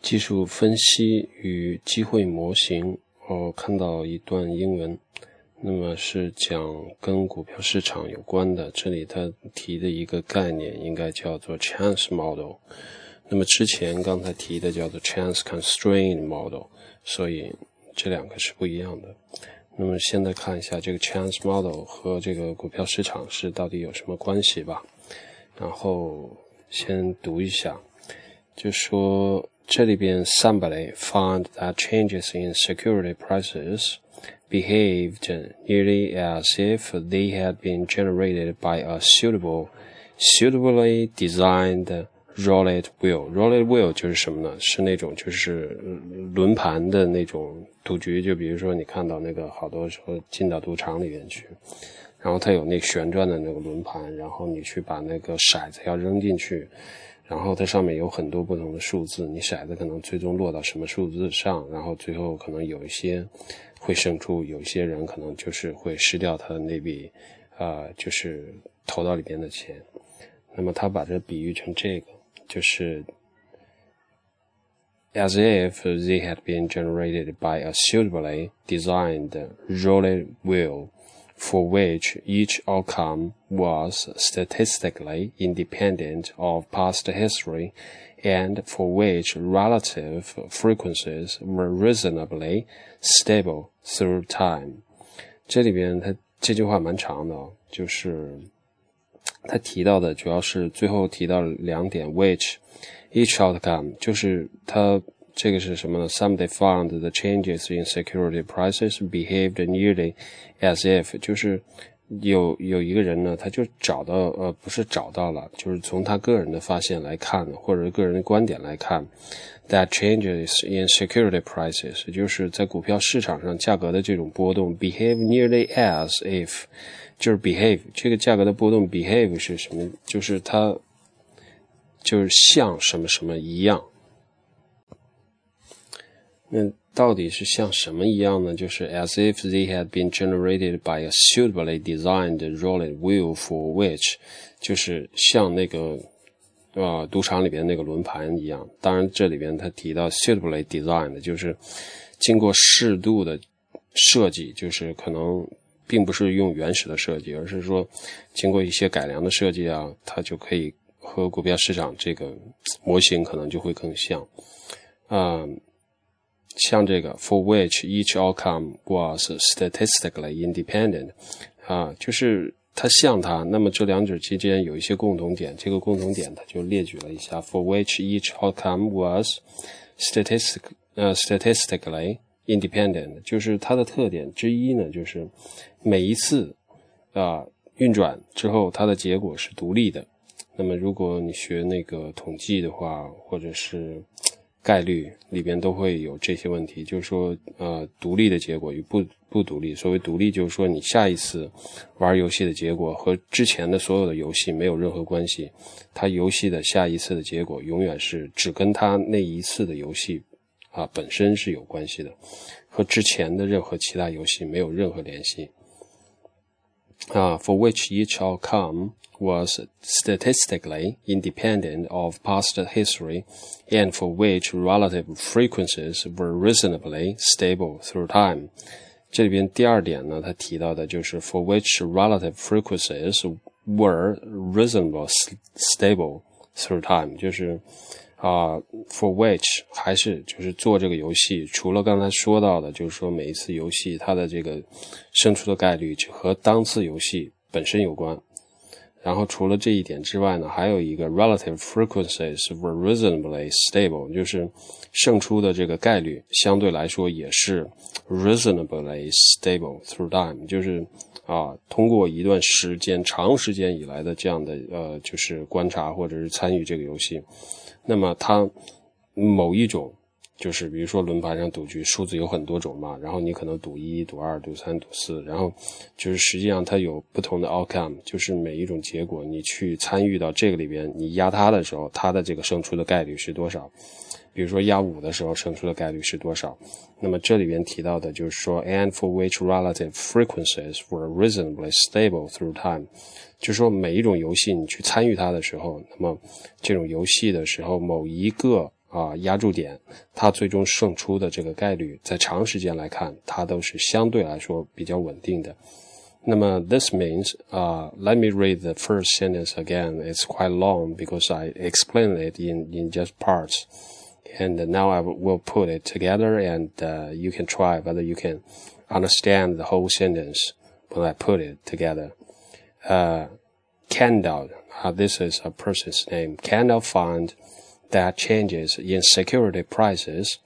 技术分析与机会模型，我看到一段英文，那么是讲跟股票市场有关的。这里他提的一个概念应该叫做 chance model，那么之前刚才提的叫做 chance constraint model，所以这两个是不一样的。那么现在看一下这个 chance model 和这个股票市场是到底有什么关系吧。然后先读一下，就说。这里边 somebody found that changes in security prices behaved nearly as if they had been generated by a suitable, suitably designed roulette wheel. Roulette wheel 就是什么呢？是那种就是轮盘的那种赌局。就比如说你看到那个好多时候进到赌场里面去，然后它有那旋转的那个轮盘，然后你去把那个骰子要扔进去。 然后它上面有很多不同的数字，你骰子可能最终落到什么数字上，然后最后可能有一些会胜出，有些人可能就是会失掉他的那笔，呃，就是投到里边的钱。那么他把这比喻成这个，就是 as if they had been generated by a suitably designed roulette wheel. for which each outcome was statistically independent of past history and for which relative frequencies were reasonably stable through time。这里边它这句话蛮长的，就是他提到的主要是最后提到两点，which each outcome 就是他 这个是什么呢？Somebody found the changes in security prices behaved nearly as if，就是有有一个人呢，他就找到呃，不是找到了，就是从他个人的发现来看，或者个人的观点来看，that changes in security prices，就是在股票市场上价格的这种波动，behave nearly as if，就是 behave 这个价格的波动，behave 是什么？就是它就是像什么什么一样。那到底是像什么一样呢？就是 as if they had been generated by a suitably designed roulette wheel for which，就是像那个呃赌场里边那个轮盘一样。当然，这里边他提到 suitably designed，就是经过适度的设计，就是可能并不是用原始的设计，而是说经过一些改良的设计啊，它就可以和股票市场这个模型可能就会更像，嗯。像这个，for which each outcome was statistically independent，啊，就是它像它，那么这两者之间有一些共同点，这个共同点它就列举了一下，for which each outcome was statistic，呃，statistically independent，就是它的特点之一呢，就是每一次啊运转之后，它的结果是独立的。那么如果你学那个统计的话，或者是概率里边都会有这些问题，就是说，呃，独立的结果与不不独立。所谓独立，就是说你下一次玩游戏的结果和之前的所有的游戏没有任何关系，它游戏的下一次的结果永远是只跟它那一次的游戏啊本身是有关系的，和之前的任何其他游戏没有任何联系。啊，for which each outcome was statistically independent of past history, and for which relative frequencies were reasonably stable through time. 这里边第二点呢，他提到的就是 for which relative frequencies were reasonably stable through time，就是 啊，for which 还是就是做这个游戏，除了刚才说到的，就是说每一次游戏它的这个胜出的概率就和当次游戏本身有关。然后除了这一点之外呢，还有一个 relative frequencies were reasonably stable，就是胜出的这个概率相对来说也是 reasonably stable through time，就是啊，通过一段时间长时间以来的这样的呃，就是观察或者是参与这个游戏。那么它某一种就是比如说轮盘上赌局数字有很多种嘛，然后你可能赌一、赌二、赌三、赌四，然后就是实际上它有不同的 outcome，就是每一种结果你去参与到这个里边，你压它的时候，它的这个胜出的概率是多少？比如说压五的时候胜出的概率是多少？那么这里边提到的就是说，and for which relative frequencies were reasonably stable through time。就是说，每一种游戏你去参与它的时候，那么这种游戏的时候，某一个啊压住点，它最终胜出的这个概率，在长时间来看，它都是相对来说比较稳定的。那么 this means, uh, let me read the first sentence again. It's quite long because I explained it in, in just parts. And now I will put it together and uh, you can try whether you can understand the whole sentence when I put it together. Uh, Kendall, uh, this is a person's name. Kendall found that changes in security prices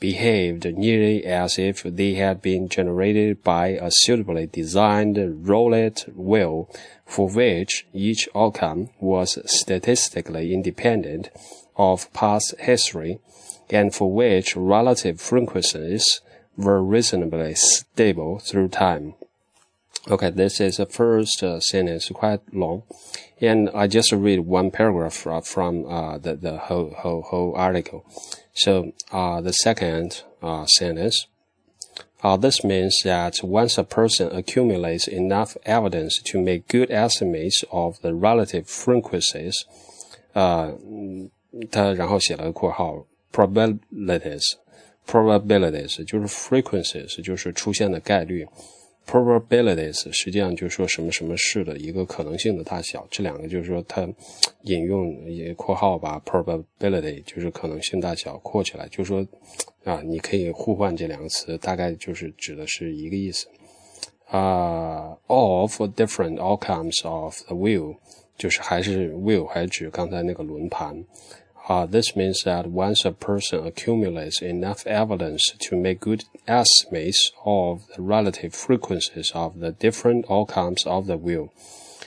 behaved nearly as if they had been generated by a suitably designed roulette wheel for which each outcome was statistically independent of past history and for which relative frequencies were reasonably stable through time. Okay, this is the first uh, sentence, quite long, and I just read one paragraph from uh, the the whole whole whole article. So uh, the second uh, sentence. Uh, this means that once a person accumulates enough evidence to make good estimates of the relative frequencies, 呃，他然后写了个括号 probabilities probabilities 就是 frequencies 就是出现的概率。 probabilities 实际上就是说什么什么事的一个可能性的大小，这两个就是说它引用也括号把 probability 就是可能性大小括起来，就是说啊，你可以互换这两个词，大概就是指的是一个意思。啊、uh,，of different outcomes of the wheel 就是还是 wheel 还指刚才那个轮盘。Uh, this means that once a person accumulates enough evidence to make good estimates of the relative frequencies of the different outcomes of the wheel,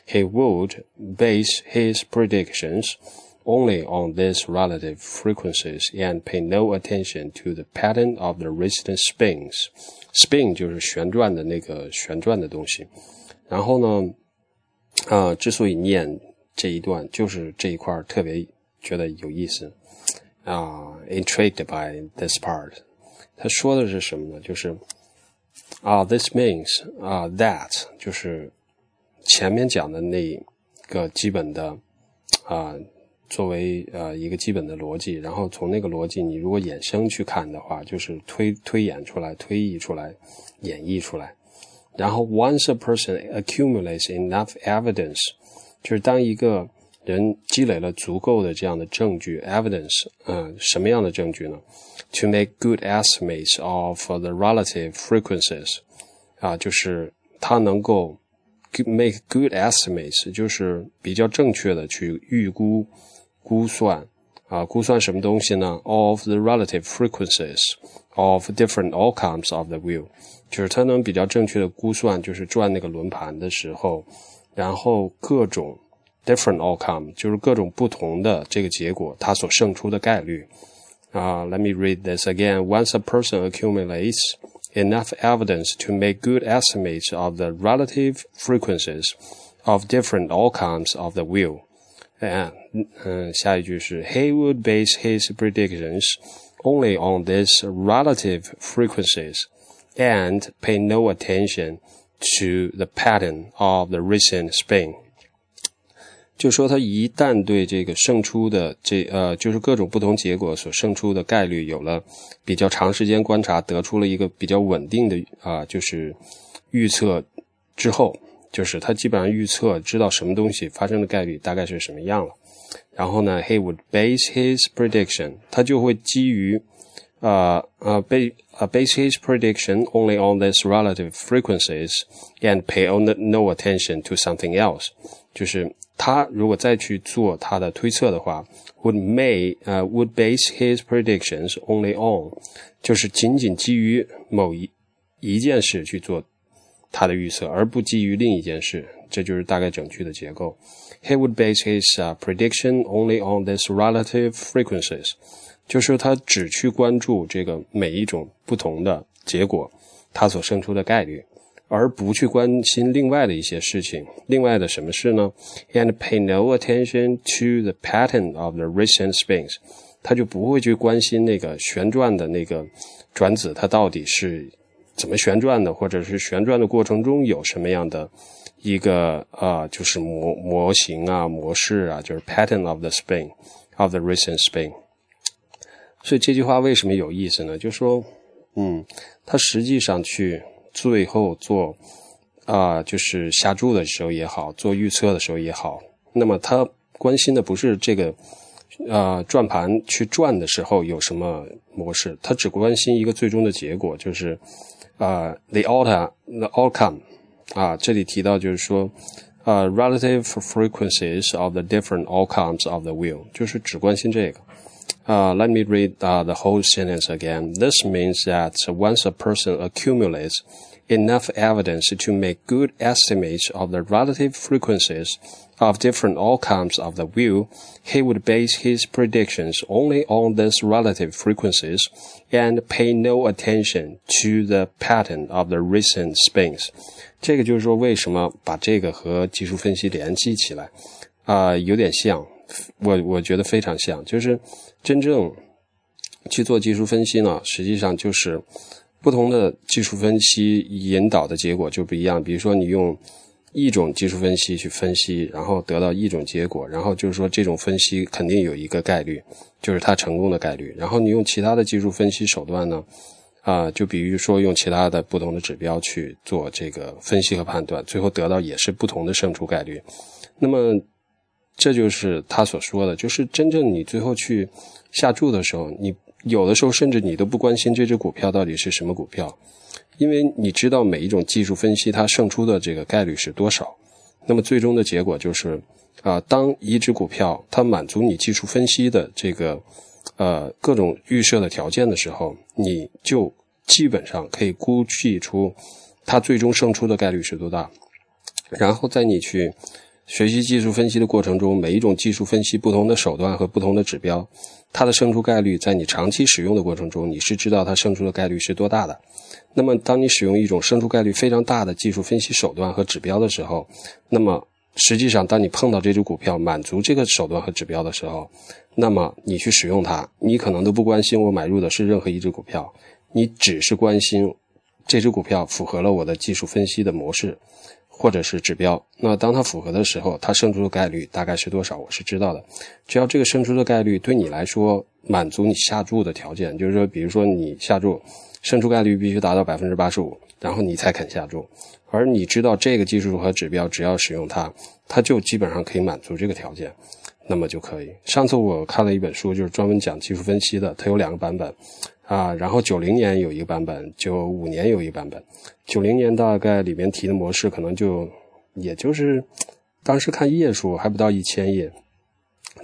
he would base his predictions only on these relative frequencies and pay no attention to the pattern of the recent spins. Spin 就是旋转的那个旋转的东西。然后呢，啊、呃，之所以念这一段，就是这一块特别 觉得有意思啊、，intrigued by this part。他说的是什么呢？就是啊、，this means 啊、，that 就是前面讲的那个基本的啊、作为呃一个基本的逻辑，然后从那个逻辑，你如果衍生去看的话，就是推推演出来、推译出来、演绎出来。然后，once a person accumulates enough evidence，就是当一个人积累了足够的这样的证据 evidence，嗯，什么样的证据呢？To make good estimates of the relative frequencies，啊，就是他能够 make good estimates，就是比较正确的去预估、估算啊，估算什么东西呢？Of the relative frequencies of different outcomes of the wheel，就是他能比较正确的估算，就是转那个轮盘的时候，然后各种。different outcome 就是各种不同的这个结果，它所胜出的概率。啊、uh,，Let me read this again. Once a person accumulates enough evidence to make good estimates of the relative frequencies of different outcomes of the wheel. And, 嗯，下一句是 He would base his predictions only on these relative frequencies and pay no attention to the pattern of the recent spin. 就说他一旦对这个胜出的这呃，就是各种不同结果所胜出的概率有了比较长时间观察，得出了一个比较稳定的啊、就是预测之后，就是他基本上预测知道什么东西发生的概率大概是什么样了。然后呢，he would base his prediction，他就会基于呃呃 base base his prediction only on these relative frequencies and pay on no attention to something else，就是。他如果再去做他的推测的话，would may 呃、uh, would base his predictions only on，就是仅仅基于某一一件事去做他的预测，而不基于另一件事。这就是大概整句的结构。He would base his、uh, prediction only on these relative frequencies，就是他只去关注这个每一种不同的结果，它所生出的概率。而不去关心另外的一些事情，另外的什么事呢？And pay no attention to the pattern of the recent spins，他就不会去关心那个旋转的那个转子，它到底是怎么旋转的，或者是旋转的过程中有什么样的一个啊，就是模模型啊、模式啊，就是 pattern of the spin of the recent spin。所以这句话为什么有意思呢？就说，嗯，他实际上去最后做啊，就是下注的时候也好，做预测的时候也好，那么他关心的不是这个。呃，转盘去转的时候有什么模式？他只关心一个最终的结果，就是啊，the out the outcome 啊，这里提到就是说，呃，relative frequencies of the different outcomes of the wheel，就是只关心这个。Uh, let me read uh, the whole sentence again. This means that once a person accumulates enough evidence to make good estimates of the relative frequencies of different outcomes of the wheel, he would base his predictions only on these relative frequencies and pay no attention to the pattern of the recent spins. 这个就是说，为什么把这个和技术分析联系起来啊、呃，有点像， 我我觉得非常像，就是真正去做技术分析呢，实际上就是不同的技术分析引导的结果就不一样。比如说，你用一种技术分析去分析，然后得到一种结果，然后就是说这种分析肯定有一个概率，就是它成功的概率。然后你用其他的技术分析手段呢，啊，就比如说用其他的不同的指标去做这个分析和判断，最后得到也是不同的胜出概率。那么这就是他所说的，就是真正你最后去下注的时候，你有的时候甚至你都不关心这只股票到底是什么股票。因为你知道每一种技术分析它胜出的这个概率是多少，那么最终的结果就是，啊，当一只股票它满足你技术分析的这个，呃，各种预设的条件的时候，你就基本上可以估计出它最终胜出的概率是多大。然后在你去学习技术分析的过程中，每一种技术分析不同的手段和不同的指标，它的胜出概率在你长期使用的过程中，你是知道它胜出的概率是多大的。那么，当你使用一种胜出概率非常大的技术分析手段和指标的时候，那么实际上，当你碰到这只股票满足这个手段和指标的时候，那么你去使用它，你可能都不关心我买入的是任何一只股票，你只是关心这只股票符合了我的技术分析的模式或者是指标。那当它符合的时候，它胜出的概率大概是多少，我是知道的。只要这个胜出的概率对你来说满足你下注的条件，就是说，比如说你下注。胜出概率必须达到百分之八十五，然后你才肯下注。而你知道这个技术和指标，只要使用它，它就基本上可以满足这个条件，那么就可以。上次我看了一本书，就是专门讲技术分析的，它有两个版本啊。然后九零年有一个版本，九五年有一个版本。九零年大概里面提的模式可能就也就是当时看页数还不到一千页，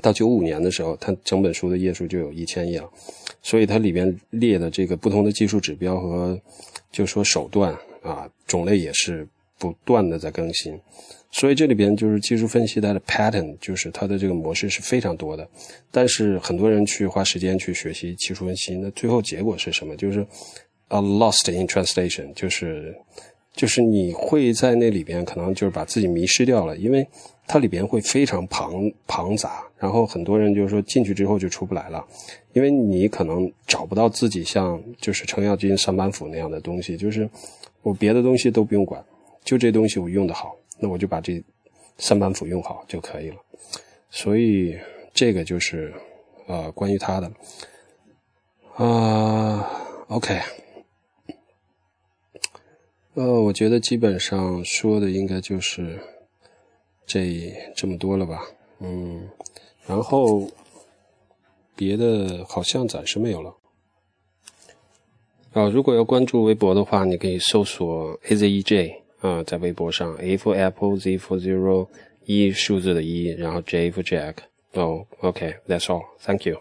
到九五年的时候，它整本书的页数就有一千页了。所以它里边列的这个不同的技术指标和，就说手段啊种类也是不断的在更新，所以这里边就是技术分析它的 pattern，就是它的这个模式是非常多的。但是很多人去花时间去学习技术分析，那最后结果是什么？就是 a lost in translation，就是就是你会在那里边可能就是把自己迷失掉了，因为它里边会非常庞庞杂，然后很多人就是说进去之后就出不来了。因为你可能找不到自己像就是程咬金三板斧那样的东西，就是我别的东西都不用管，就这东西我用的好，那我就把这三板斧用好就可以了。所以这个就是呃关于他的啊，OK，呃，我觉得基本上说的应该就是这这么多了吧，嗯，然后。别的好像暂时没有了。啊，如果要关注微博的话，你可以搜索 A Z E J 啊，在微博上 A for Apple Z for Zero 一数字的一，然后 J for Jack。哦，OK，That's all，Thank you。